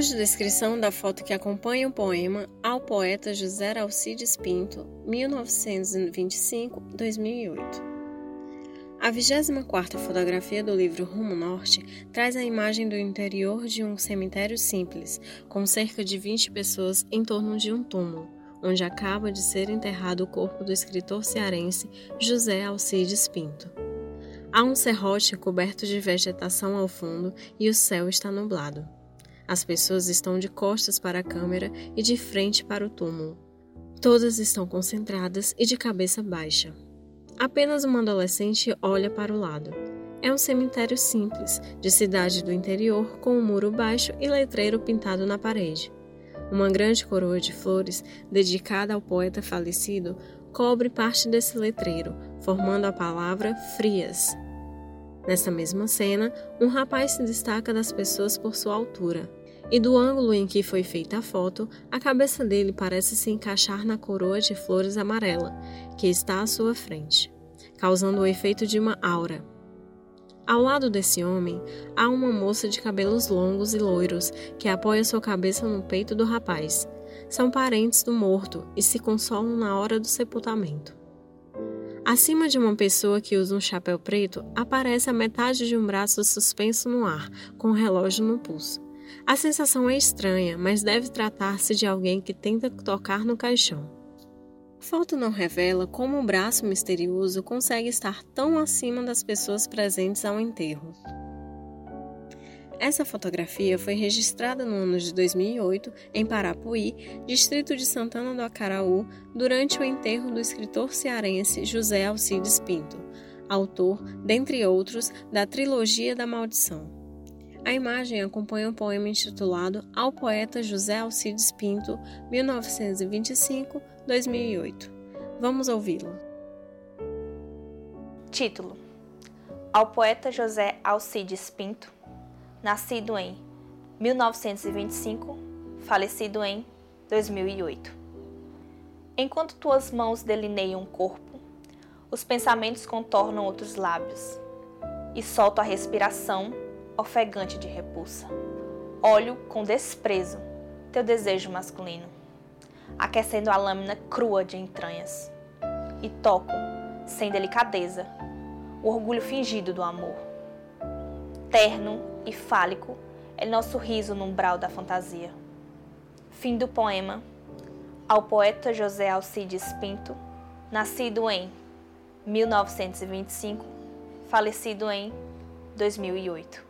Audiodescrição da foto que acompanha o poema ao poeta José Alcides Pinto, 1925-2008. A 24ª fotografia do livro Rumo Norte traz a imagem do interior de um cemitério simples, com cerca de 20 pessoas em torno de um túmulo, onde acaba de ser enterrado o corpo do escritor cearense José Alcides Pinto. Há um serrote coberto de vegetação ao fundo e o céu está nublado. As pessoas estão de costas para a câmera e de frente para o túmulo. Todas estão concentradas e de cabeça baixa. Apenas uma adolescente olha para o lado. É um cemitério simples, de cidade do interior, com um muro baixo e letreiro pintado na parede. Uma grande coroa de flores, dedicada ao poeta falecido, cobre parte desse letreiro, formando a palavra Frias. Nessa mesma cena, um rapaz se destaca das pessoas por sua altura e do ângulo em que foi feita a foto, a cabeça dele parece se encaixar na coroa de flores amarela que está à sua frente, causando o efeito de uma aura. Ao lado desse homem, há uma moça de cabelos longos e loiros que apoia sua cabeça no peito do rapaz. São parentes do morto e se consolam na hora do sepultamento. Acima de uma pessoa que usa um chapéu preto, aparece a metade de um braço suspenso no ar, com um relógio no pulso. A sensação é estranha, mas deve tratar-se de alguém que tenta tocar no caixão. A foto não revela como o braço misterioso consegue estar tão acima das pessoas presentes ao enterro. Essa fotografia foi registrada no ano de 2008 em Parapuí, distrito de Santana do Acaraú, durante o enterro do escritor cearense José Alcides Pinto, autor, dentre outros, da trilogia da Maldição. A imagem acompanha um poema intitulado Ao poeta José Alcides Pinto, 1925-2008. Vamos ouvi-lo. Título: Ao poeta José Alcides Pinto, nascido em 1925, falecido em 2008. Enquanto tuas mãos delineiam o corpo, os pensamentos contornam outros lábios, e solto a respiração ofegante de repulsa. Olho com desprezo teu desejo masculino, aquecendo a lâmina crua de entranhas. E toco, sem delicadeza, o orgulho fingido do amor. Terno e fálico é nosso riso no umbral da fantasia. Fim do poema ao poeta José Alcides Pinto, nascido em 1925, falecido em 2008.